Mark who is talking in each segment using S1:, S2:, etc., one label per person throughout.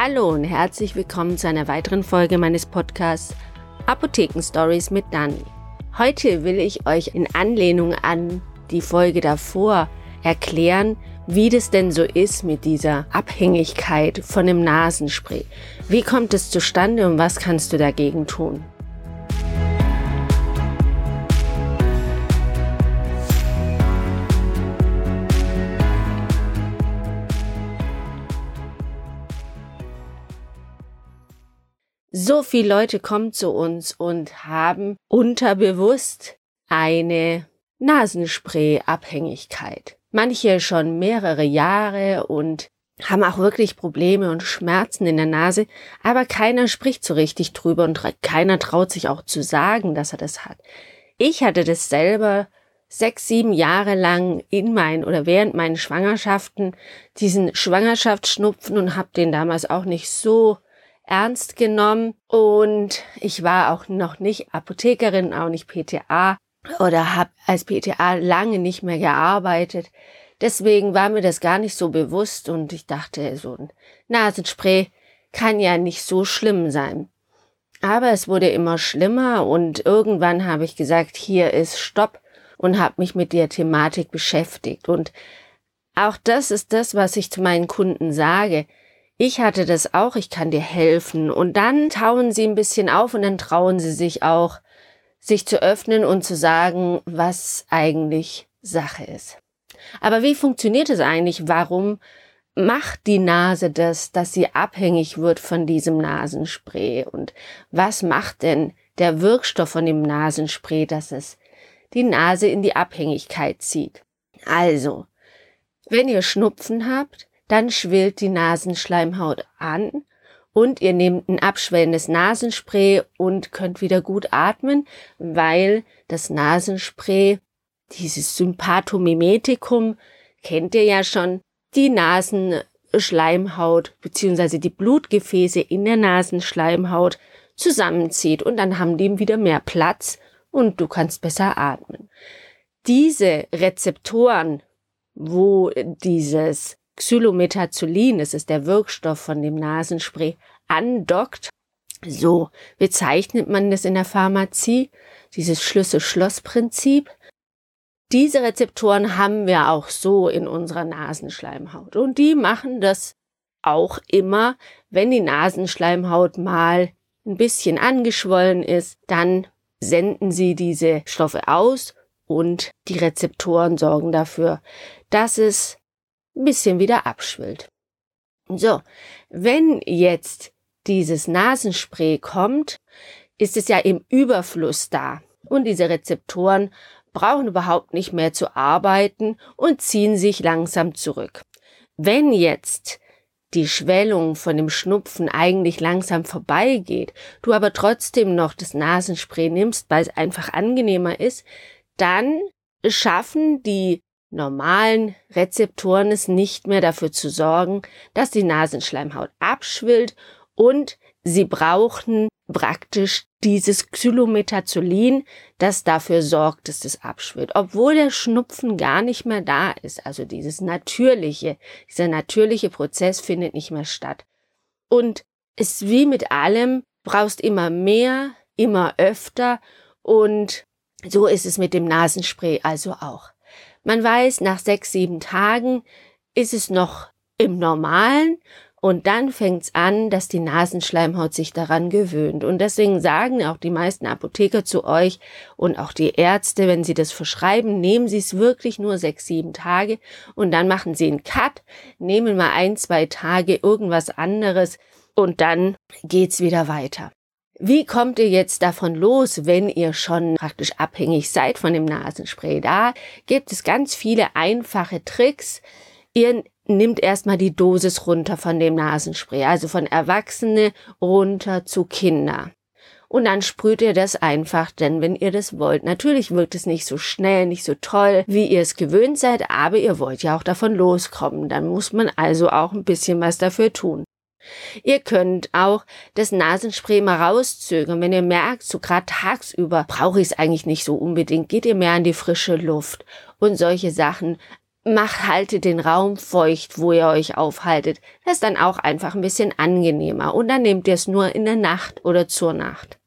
S1: Hallo und herzlich willkommen zu einer weiteren Folge meines Podcasts Apotheken Stories mit Dani. Heute will ich euch in Anlehnung an die Folge davor erklären, wie das denn so ist mit dieser Abhängigkeit von dem Nasenspray. Wie kommt es zustande und was kannst du dagegen tun? So viele Leute kommen zu uns und haben unterbewusst eine Nasenspray-Abhängigkeit. Manche schon mehrere Jahre und haben auch wirklich Probleme und Schmerzen in der Nase, aber keiner spricht so richtig drüber und keiner traut sich auch zu sagen, dass er das hat. Ich hatte das selber sechs, sieben Jahre lang in meinen oder während meinen Schwangerschaften diesen Schwangerschaftsschnupfen und habe den damals auch nicht so ernst genommen und ich war auch noch nicht Apothekerin, auch nicht PTA oder habe als PTA lange nicht mehr gearbeitet. Deswegen war mir das gar nicht so bewusst und ich dachte, so ein Nasenspray kann ja nicht so schlimm sein. Aber es wurde immer schlimmer und irgendwann habe ich gesagt, hier ist Stopp und habe mich mit der Thematik beschäftigt. Und auch das ist das, was ich zu meinen Kunden sage ich hatte das auch, ich kann dir helfen. Und dann tauen sie ein bisschen auf und dann trauen sie sich auch, sich zu öffnen und zu sagen, was eigentlich Sache ist. Aber wie funktioniert es eigentlich? Warum macht die Nase das, dass sie abhängig wird von diesem Nasenspray? Und was macht denn der Wirkstoff von dem Nasenspray, dass es die Nase in die Abhängigkeit zieht? Also, wenn ihr Schnupfen habt, dann schwillt die Nasenschleimhaut an und ihr nehmt ein abschwellendes Nasenspray und könnt wieder gut atmen, weil das Nasenspray, dieses Sympathomimetikum, kennt ihr ja schon, die Nasenschleimhaut bzw. die Blutgefäße in der Nasenschleimhaut zusammenzieht und dann haben die wieder mehr Platz und du kannst besser atmen. Diese Rezeptoren, wo dieses Xylometazolin, das ist der Wirkstoff von dem Nasenspray, andockt. So bezeichnet man das in der Pharmazie, dieses Schlüssel-Schloss-Prinzip. Diese Rezeptoren haben wir auch so in unserer Nasenschleimhaut und die machen das auch immer, wenn die Nasenschleimhaut mal ein bisschen angeschwollen ist, dann senden sie diese Stoffe aus und die Rezeptoren sorgen dafür, dass es ein bisschen wieder abschwillt. So, wenn jetzt dieses Nasenspray kommt, ist es ja im Überfluss da. Und diese Rezeptoren brauchen überhaupt nicht mehr zu arbeiten und ziehen sich langsam zurück. Wenn jetzt die Schwellung von dem Schnupfen eigentlich langsam vorbeigeht, du aber trotzdem noch das Nasenspray nimmst, weil es einfach angenehmer ist, dann schaffen die normalen Rezeptoren es nicht mehr dafür zu sorgen, dass die Nasenschleimhaut abschwillt und sie brauchen praktisch dieses Xylometazolin, das dafür sorgt, dass es abschwillt, obwohl der Schnupfen gar nicht mehr da ist. Also dieses natürliche, dieser natürliche Prozess findet nicht mehr statt. Und es ist wie mit allem, brauchst immer mehr, immer öfter und so ist es mit dem Nasenspray also auch. Man weiß, nach sechs, sieben Tagen ist es noch im Normalen und dann fängt's an, dass die Nasenschleimhaut sich daran gewöhnt. Und deswegen sagen auch die meisten Apotheker zu euch und auch die Ärzte, wenn sie das verschreiben, nehmen sie es wirklich nur sechs, sieben Tage und dann machen sie einen Cut, nehmen mal ein, zwei Tage irgendwas anderes und dann geht's wieder weiter. Wie kommt ihr jetzt davon los, wenn ihr schon praktisch abhängig seid von dem Nasenspray? Da gibt es ganz viele einfache Tricks. Ihr nimmt erstmal die Dosis runter von dem Nasenspray, also von Erwachsene runter zu Kinder. Und dann sprüht ihr das einfach, denn wenn ihr das wollt. Natürlich wirkt es nicht so schnell, nicht so toll, wie ihr es gewöhnt seid, aber ihr wollt ja auch davon loskommen. Dann muss man also auch ein bisschen was dafür tun. Ihr könnt auch das Nasenspray mal rauszögern. Wenn ihr merkt, so gerade tagsüber brauche ich es eigentlich nicht so unbedingt, geht ihr mehr an die frische Luft und solche Sachen. macht, haltet den Raum feucht, wo ihr euch aufhaltet. Das ist dann auch einfach ein bisschen angenehmer. Und dann nehmt ihr es nur in der Nacht oder zur Nacht.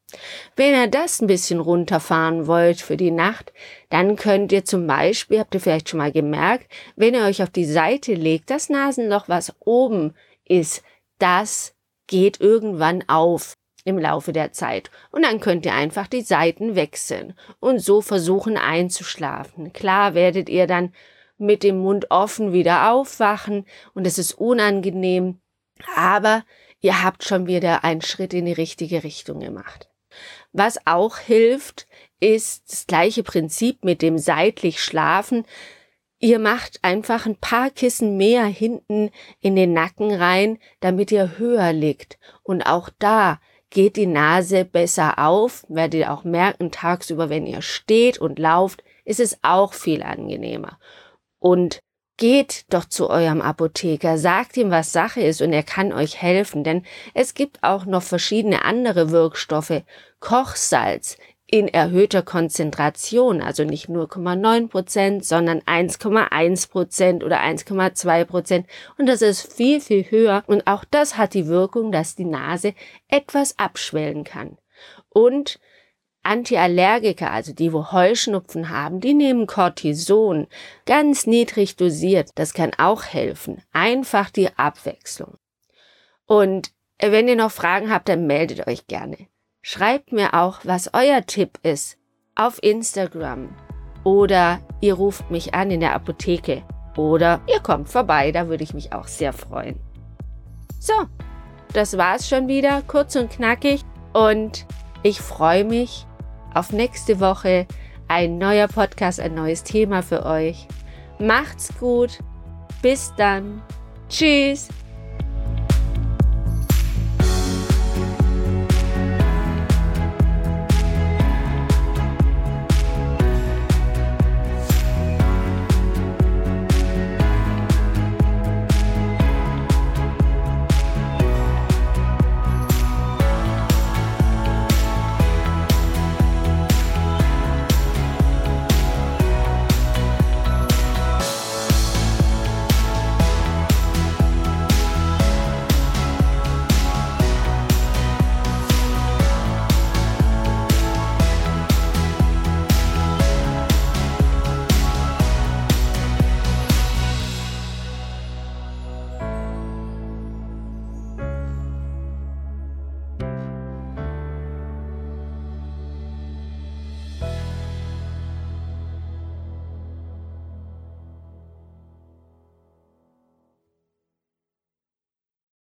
S1: Wenn ihr das ein bisschen runterfahren wollt für die Nacht, dann könnt ihr zum Beispiel, habt ihr vielleicht schon mal gemerkt, wenn ihr euch auf die Seite legt, das Nasenloch, was oben ist, das geht irgendwann auf im Laufe der Zeit. Und dann könnt ihr einfach die Seiten wechseln und so versuchen einzuschlafen. Klar werdet ihr dann mit dem Mund offen wieder aufwachen und es ist unangenehm, aber ihr habt schon wieder einen Schritt in die richtige Richtung gemacht. Was auch hilft, ist das gleiche Prinzip mit dem seitlich Schlafen. Ihr macht einfach ein paar Kissen mehr hinten in den Nacken rein, damit ihr höher liegt. Und auch da geht die Nase besser auf, werdet ihr auch merken, tagsüber, wenn ihr steht und lauft, ist es auch viel angenehmer. Und geht doch zu eurem Apotheker, sagt ihm, was Sache ist und er kann euch helfen, denn es gibt auch noch verschiedene andere Wirkstoffe. Kochsalz in erhöhter Konzentration, also nicht nur 0,9 Prozent, sondern 1,1 Prozent oder 1,2 Prozent. Und das ist viel, viel höher. Und auch das hat die Wirkung, dass die Nase etwas abschwellen kann. Und Antiallergiker, also die, wo Heuschnupfen haben, die nehmen Cortison ganz niedrig dosiert. Das kann auch helfen. Einfach die Abwechslung. Und wenn ihr noch Fragen habt, dann meldet euch gerne. Schreibt mir auch, was euer Tipp ist auf Instagram oder ihr ruft mich an in der Apotheke oder ihr kommt vorbei, da würde ich mich auch sehr freuen. So, das war's schon wieder, kurz und knackig und ich freue mich auf nächste Woche. Ein neuer Podcast, ein neues Thema für euch. Macht's gut. Bis dann. Tschüss.